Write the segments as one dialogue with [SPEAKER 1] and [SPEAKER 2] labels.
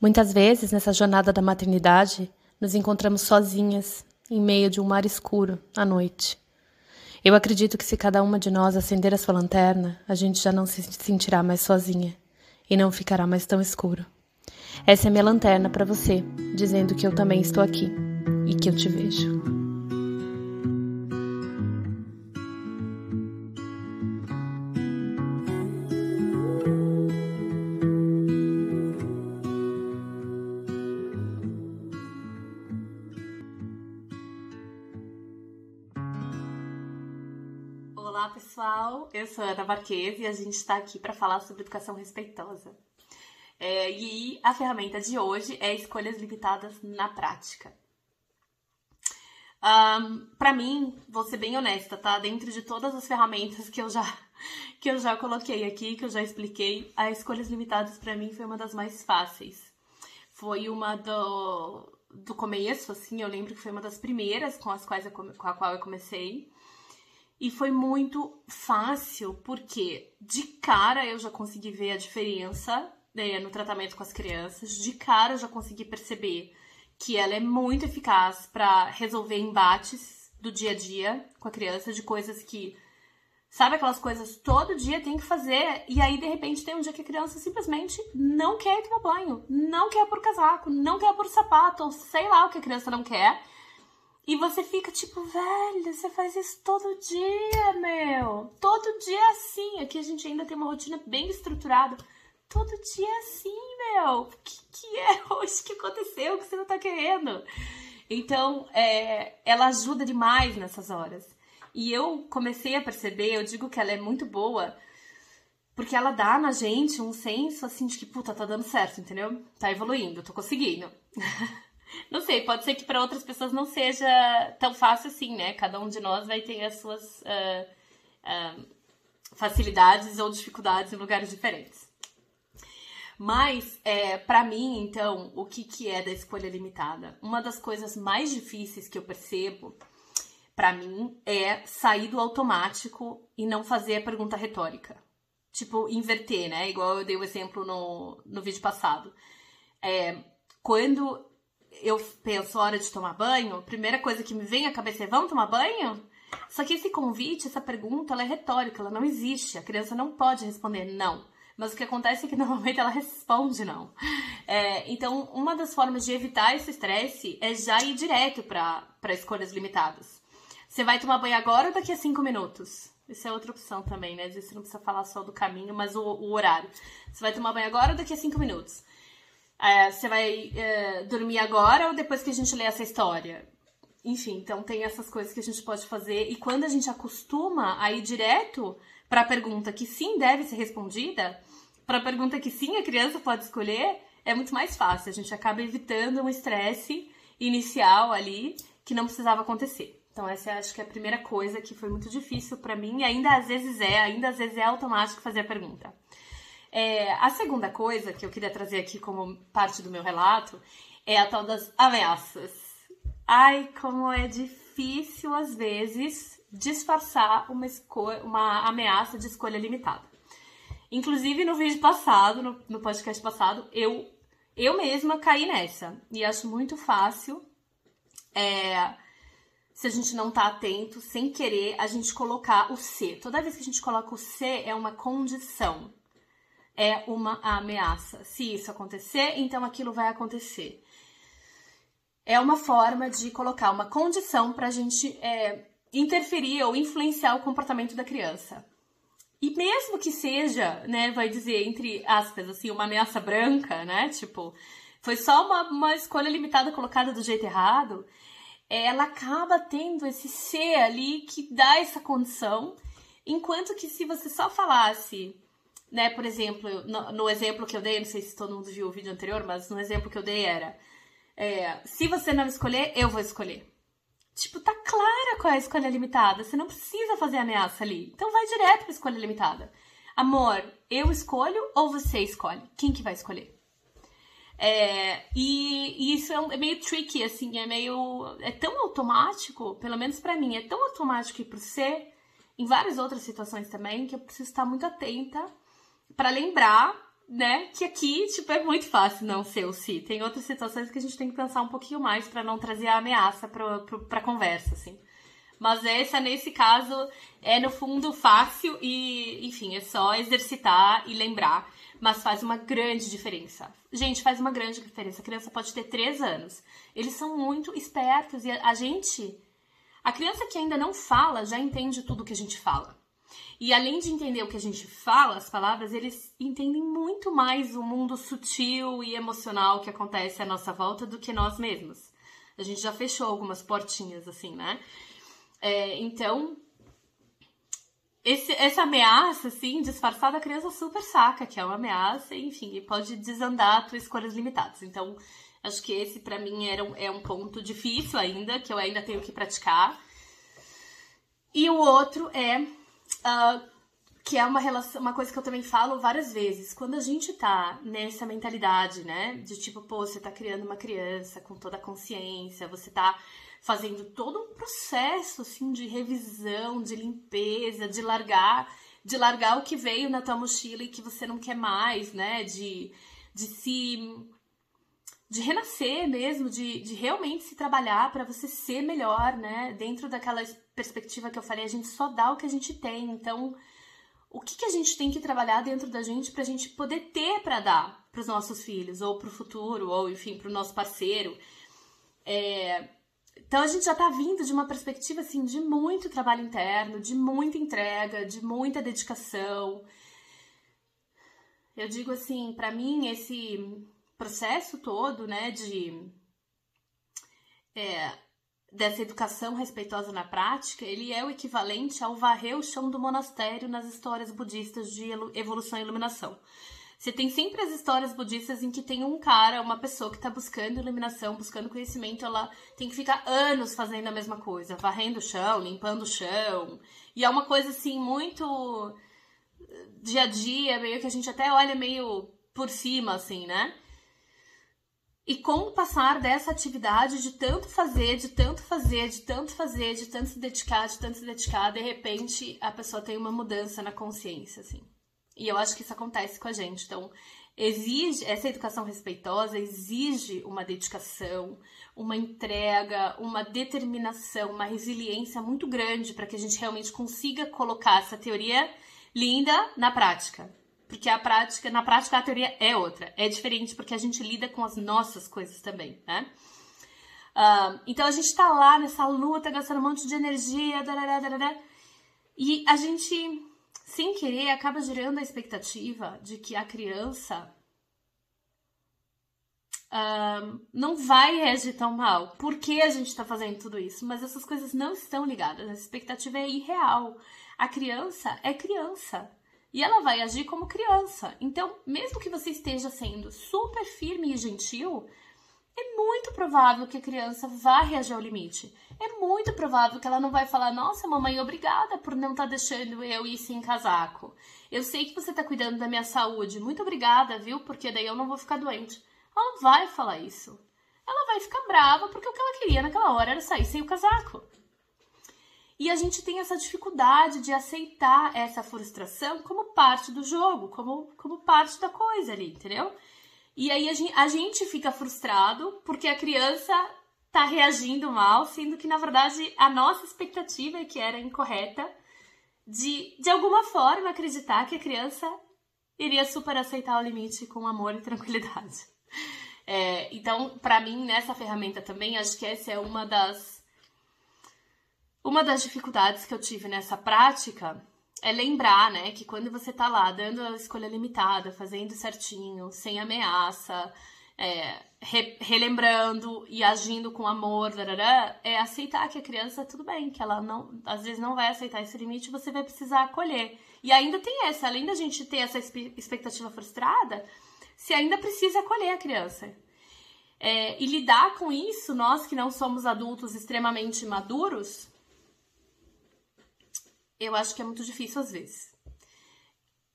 [SPEAKER 1] Muitas vezes, nessa jornada da maternidade, nos encontramos sozinhas, em meio de um mar escuro, à noite. Eu acredito que se cada uma de nós acender a sua lanterna, a gente já não se sentirá mais sozinha e não ficará mais tão escuro. Essa é minha lanterna para você, dizendo que eu também estou aqui e que eu te vejo.
[SPEAKER 2] Pessoal. Eu sou Ana Marques e a gente está aqui para falar sobre educação respeitosa. É, e a ferramenta de hoje é escolhas limitadas na prática. Um, para mim, vou ser bem honesta, tá? Dentro de todas as ferramentas que eu já que eu já coloquei aqui, que eu já expliquei, a escolhas limitadas para mim foi uma das mais fáceis. Foi uma do, do começo, assim, eu lembro que foi uma das primeiras com as quais eu, com a qual eu comecei. E foi muito fácil, porque de cara eu já consegui ver a diferença né, no tratamento com as crianças, de cara eu já consegui perceber que ela é muito eficaz para resolver embates do dia a dia com a criança, de coisas que. Sabe aquelas coisas todo dia tem que fazer, e aí de repente tem um dia que a criança simplesmente não quer tomar banho, não quer pôr casaco, não quer pôr sapato, sei lá o que a criança não quer. E você fica tipo, velho, você faz isso todo dia, meu. Todo dia é assim. Aqui a gente ainda tem uma rotina bem estruturada. Todo dia é assim, meu. O que, que é hoje que aconteceu? Que você não tá querendo? Então, é, ela ajuda demais nessas horas. E eu comecei a perceber, eu digo que ela é muito boa, porque ela dá na gente um senso assim de que, puta, tá dando certo, entendeu? Tá evoluindo, tô conseguindo. Não sei, pode ser que para outras pessoas não seja tão fácil assim, né? Cada um de nós vai ter as suas uh, uh, facilidades ou dificuldades em lugares diferentes. Mas, é, para mim, então, o que, que é da escolha limitada? Uma das coisas mais difíceis que eu percebo, para mim, é sair do automático e não fazer a pergunta retórica. Tipo, inverter, né? Igual eu dei o exemplo no, no vídeo passado. É, quando eu penso hora de tomar banho, a primeira coisa que me vem à cabeça é vamos tomar banho? Só que esse convite, essa pergunta, ela é retórica, ela não existe. A criança não pode responder não. Mas o que acontece é que normalmente ela responde não. É, então, uma das formas de evitar esse estresse é já ir direto para escolhas limitadas. Você vai tomar banho agora ou daqui a cinco minutos? Isso é outra opção também, né? Às vezes você não precisa falar só do caminho, mas o, o horário. Você vai tomar banho agora ou daqui a cinco minutos? É, você vai é, dormir agora ou depois que a gente lê essa história? Enfim, então tem essas coisas que a gente pode fazer. E quando a gente acostuma a ir direto para a pergunta que sim deve ser respondida, para a pergunta que sim a criança pode escolher, é muito mais fácil. A gente acaba evitando um estresse inicial ali que não precisava acontecer. Então essa acho que é a primeira coisa que foi muito difícil para mim e ainda às vezes é, ainda às vezes é automático fazer a pergunta. É, a segunda coisa que eu queria trazer aqui como parte do meu relato é a tal das ameaças. Ai, como é difícil às vezes disfarçar uma, uma ameaça de escolha limitada. Inclusive no vídeo passado, no, no podcast passado, eu eu mesma caí nessa e acho muito fácil é, se a gente não tá atento, sem querer, a gente colocar o C. Toda vez que a gente coloca o C, é uma condição é uma ameaça. Se isso acontecer, então aquilo vai acontecer. É uma forma de colocar uma condição para a gente é, interferir ou influenciar o comportamento da criança. E mesmo que seja, né, vai dizer, entre aspas, assim, uma ameaça branca, né? Tipo, foi só uma, uma escolha limitada colocada do jeito errado, ela acaba tendo esse ser ali que dá essa condição, enquanto que se você só falasse né, por exemplo, no, no, exemplo que eu dei, não sei se todo mundo viu o vídeo anterior, mas no exemplo que eu dei era: é, se você não escolher, eu vou escolher. Tipo, tá clara qual é a escolha limitada. Você não precisa fazer ameaça ali. Então vai direto pra escolha limitada. Amor, eu escolho ou você escolhe? Quem que vai escolher? É, e, e, isso é, um, é, meio tricky, assim, é meio. É tão automático, pelo menos para mim, é tão automático e pro em várias outras situações também, que eu preciso estar muito atenta para lembrar né, que aqui, tipo, é muito fácil não ser o si. Tem outras situações que a gente tem que pensar um pouquinho mais para não trazer a ameaça pra, pra, pra conversa, assim. Mas essa, nesse caso, é no fundo fácil e, enfim, é só exercitar e lembrar. Mas faz uma grande diferença. Gente, faz uma grande diferença. A criança pode ter três anos. Eles são muito espertos e a gente. A criança que ainda não fala já entende tudo que a gente fala. E além de entender o que a gente fala, as palavras, eles entendem muito mais o mundo sutil e emocional que acontece à nossa volta do que nós mesmos. A gente já fechou algumas portinhas assim, né? É, então, esse, essa ameaça, assim, disfarçada, a criança super saca que é uma ameaça, enfim, e pode desandar tuas escolhas limitadas. Então, acho que esse, para mim, era um, é um ponto difícil ainda, que eu ainda tenho que praticar. E o outro é uh, que é uma relação, uma coisa que eu também falo várias vezes. Quando a gente tá nessa mentalidade, né, de tipo, pô, você tá criando uma criança com toda a consciência, você tá fazendo todo um processo assim de revisão, de limpeza, de largar, de largar o que veio na tua mochila e que você não quer mais, né? De, de se de renascer mesmo, de, de realmente se trabalhar para você ser melhor, né? Dentro daquela perspectiva que eu falei, a gente só dá o que a gente tem. Então, o que, que a gente tem que trabalhar dentro da gente para a gente poder ter para dar para os nossos filhos, ou para o futuro, ou enfim, para o nosso parceiro? É, então a gente já está vindo de uma perspectiva assim de muito trabalho interno, de muita entrega, de muita dedicação. Eu digo assim, para mim esse processo todo, né, de é, dessa educação respeitosa na prática, ele é o equivalente ao varrer o chão do monastério nas histórias budistas de evolução e iluminação. Você tem sempre as histórias budistas em que tem um cara, uma pessoa que está buscando iluminação, buscando conhecimento, ela tem que ficar anos fazendo a mesma coisa, varrendo o chão, limpando o chão. E é uma coisa assim muito dia a dia, meio que a gente até olha meio por cima, assim, né? E com o passar dessa atividade de tanto fazer, de tanto fazer, de tanto fazer, de tanto se dedicar, de tanto se dedicar, de repente a pessoa tem uma mudança na consciência, assim. E eu acho que isso acontece com a gente. Então, exige essa educação respeitosa exige uma dedicação, uma entrega, uma determinação, uma resiliência muito grande para que a gente realmente consiga colocar essa teoria linda na prática. Porque a prática, na prática a teoria é outra, é diferente porque a gente lida com as nossas coisas também, né? Então a gente tá lá nessa luta, gastando um monte de energia, e a gente sem querer, acaba gerando a expectativa de que a criança não vai reagir tão mal. Por que a gente está fazendo tudo isso? Mas essas coisas não estão ligadas. A expectativa é irreal. A criança é criança. E ela vai agir como criança. Então, mesmo que você esteja sendo super firme e gentil, é muito provável que a criança vá reagir ao limite. É muito provável que ela não vai falar: Nossa, mamãe, obrigada por não estar tá deixando eu ir sem casaco. Eu sei que você está cuidando da minha saúde. Muito obrigada, viu? Porque daí eu não vou ficar doente. Ela não vai falar isso. Ela vai ficar brava porque o que ela queria naquela hora era sair sem o casaco. E a gente tem essa dificuldade de aceitar essa frustração como parte do jogo, como, como parte da coisa ali, entendeu? E aí a gente, a gente fica frustrado porque a criança tá reagindo mal, sendo que na verdade a nossa expectativa é que era incorreta de de alguma forma acreditar que a criança iria super aceitar o limite com amor e tranquilidade. É, então, para mim, nessa ferramenta também, acho que essa é uma das uma das dificuldades que eu tive nessa prática é lembrar, né, que quando você tá lá dando a escolha limitada, fazendo certinho, sem ameaça, é, re, relembrando e agindo com amor, darará, é aceitar que a criança tudo bem, que ela não, às vezes não vai aceitar esse limite, você vai precisar acolher. E ainda tem essa, além da gente ter essa expectativa frustrada, se ainda precisa acolher a criança. É, e lidar com isso, nós que não somos adultos extremamente maduros, eu acho que é muito difícil às vezes.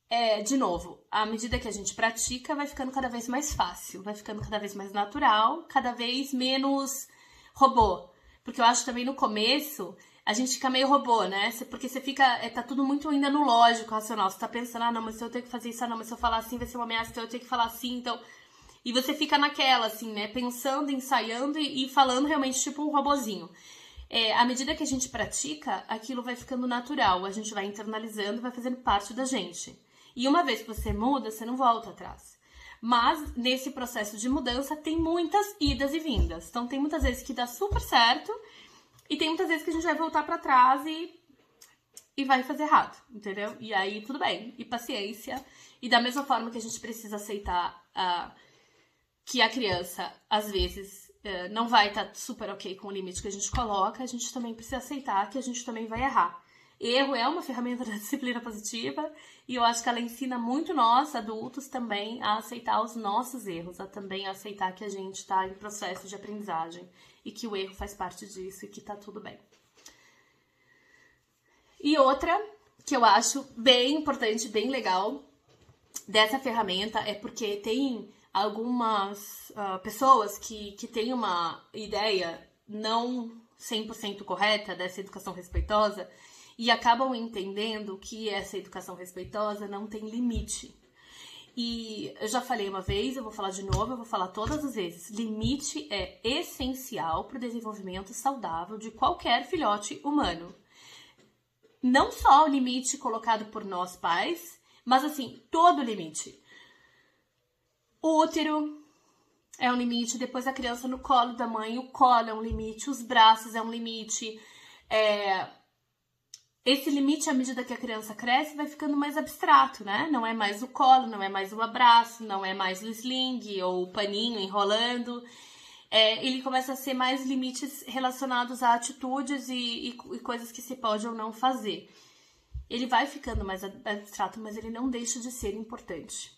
[SPEAKER 2] É, de novo, à medida que a gente pratica, vai ficando cada vez mais fácil, vai ficando cada vez mais natural, cada vez menos robô. Porque eu acho também no começo, a gente fica meio robô, né? Porque você fica. É, tá tudo muito ainda no lógico, racional. Você tá pensando, ah, não, mas se eu tenho que fazer isso, ah, não, mas se eu falar assim vai ser uma ameaça, então eu tenho que falar assim, então. E você fica naquela, assim, né? Pensando, ensaiando e, e falando realmente tipo um robozinho. É, à medida que a gente pratica, aquilo vai ficando natural, a gente vai internalizando, vai fazendo parte da gente. E uma vez que você muda, você não volta atrás. Mas nesse processo de mudança tem muitas idas e vindas. Então tem muitas vezes que dá super certo e tem muitas vezes que a gente vai voltar para trás e e vai fazer errado, entendeu? E aí tudo bem, e paciência. E da mesma forma que a gente precisa aceitar uh, que a criança às vezes não vai estar tá super ok com o limite que a gente coloca, a gente também precisa aceitar que a gente também vai errar. Erro é uma ferramenta da disciplina positiva e eu acho que ela ensina muito nós, adultos, também a aceitar os nossos erros, a também aceitar que a gente está em processo de aprendizagem e que o erro faz parte disso e que tá tudo bem. E outra que eu acho bem importante, bem legal dessa ferramenta é porque tem algumas uh, pessoas que, que têm uma ideia não 100% correta dessa educação respeitosa e acabam entendendo que essa educação respeitosa não tem limite. E eu já falei uma vez, eu vou falar de novo, eu vou falar todas as vezes. Limite é essencial para o desenvolvimento saudável de qualquer filhote humano. Não só o limite colocado por nós pais, mas assim, todo limite. O útero é um limite, depois a criança no colo da mãe, o colo é um limite, os braços é um limite, é, esse limite, à medida que a criança cresce, vai ficando mais abstrato, né? Não é mais o colo, não é mais o abraço, não é mais o sling ou o paninho enrolando. É, ele começa a ser mais limites relacionados a atitudes e, e, e coisas que se pode ou não fazer. Ele vai ficando mais abstrato, mas ele não deixa de ser importante.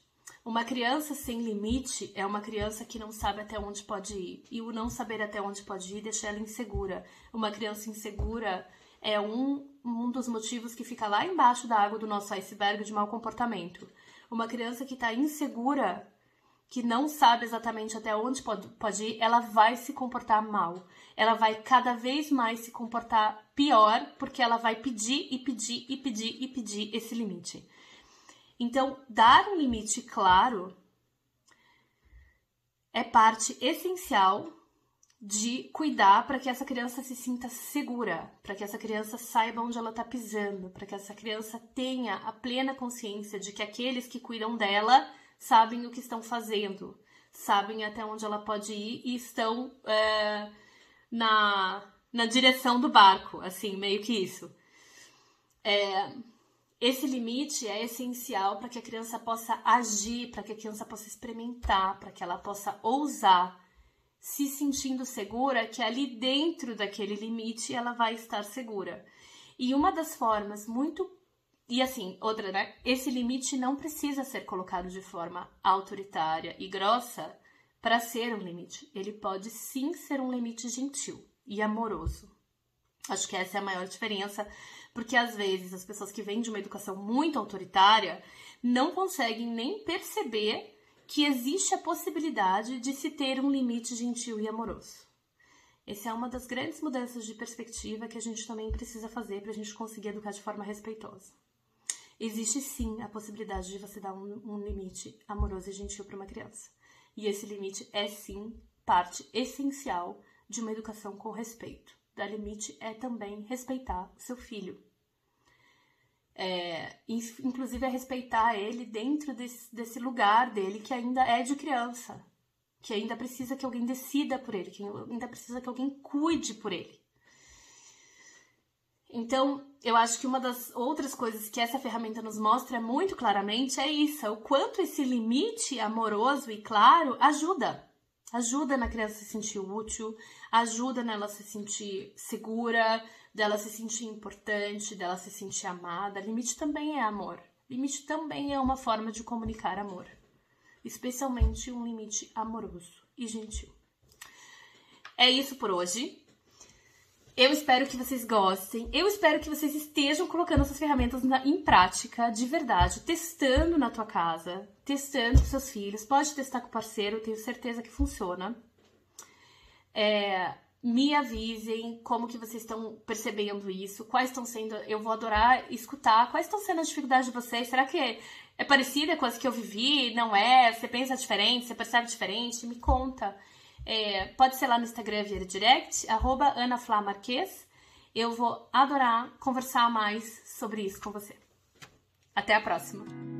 [SPEAKER 2] Uma criança sem limite é uma criança que não sabe até onde pode ir. E o não saber até onde pode ir deixa ela insegura. Uma criança insegura é um, um dos motivos que fica lá embaixo da água do nosso iceberg de mau comportamento. Uma criança que está insegura, que não sabe exatamente até onde pode, pode ir, ela vai se comportar mal. Ela vai cada vez mais se comportar pior, porque ela vai pedir e pedir e pedir e pedir esse limite. Então, dar um limite claro é parte essencial de cuidar para que essa criança se sinta segura, para que essa criança saiba onde ela está pisando, para que essa criança tenha a plena consciência de que aqueles que cuidam dela sabem o que estão fazendo, sabem até onde ela pode ir e estão é, na, na direção do barco, assim, meio que isso. É, esse limite é essencial para que a criança possa agir, para que a criança possa experimentar, para que ela possa ousar se sentindo segura que ali dentro daquele limite ela vai estar segura. E uma das formas muito e assim, outra, né? Esse limite não precisa ser colocado de forma autoritária e grossa para ser um limite. Ele pode sim ser um limite gentil e amoroso. Acho que essa é a maior diferença, porque às vezes as pessoas que vêm de uma educação muito autoritária não conseguem nem perceber que existe a possibilidade de se ter um limite gentil e amoroso. Essa é uma das grandes mudanças de perspectiva que a gente também precisa fazer para a gente conseguir educar de forma respeitosa. Existe sim a possibilidade de você dar um, um limite amoroso e gentil para uma criança. E esse limite é sim parte essencial de uma educação com respeito. Dar limite é também respeitar o seu filho, é, inclusive é respeitar ele dentro desse, desse lugar dele que ainda é de criança, que ainda precisa que alguém decida por ele, que ainda precisa que alguém cuide por ele. Então, eu acho que uma das outras coisas que essa ferramenta nos mostra muito claramente é isso: é o quanto esse limite amoroso e claro ajuda. Ajuda na criança se sentir útil, ajuda nela se sentir segura, dela se sentir importante, dela se sentir amada. Limite também é amor. Limite também é uma forma de comunicar amor, especialmente um limite amoroso e gentil. É isso por hoje. Eu espero que vocês gostem. Eu espero que vocês estejam colocando essas ferramentas na, em prática, de verdade, testando na tua casa, testando com seus filhos. Pode testar com o parceiro, tenho certeza que funciona. É, me avisem como que vocês estão percebendo isso, quais estão sendo, eu vou adorar escutar, quais estão sendo as dificuldades de vocês, será que é, é parecida com as que eu vivi, não é, você pensa diferente, você percebe diferente, me conta. É, pode ser lá no Instagram via direct, arroba anaflamarques, eu vou adorar conversar mais sobre isso com você. Até a próxima!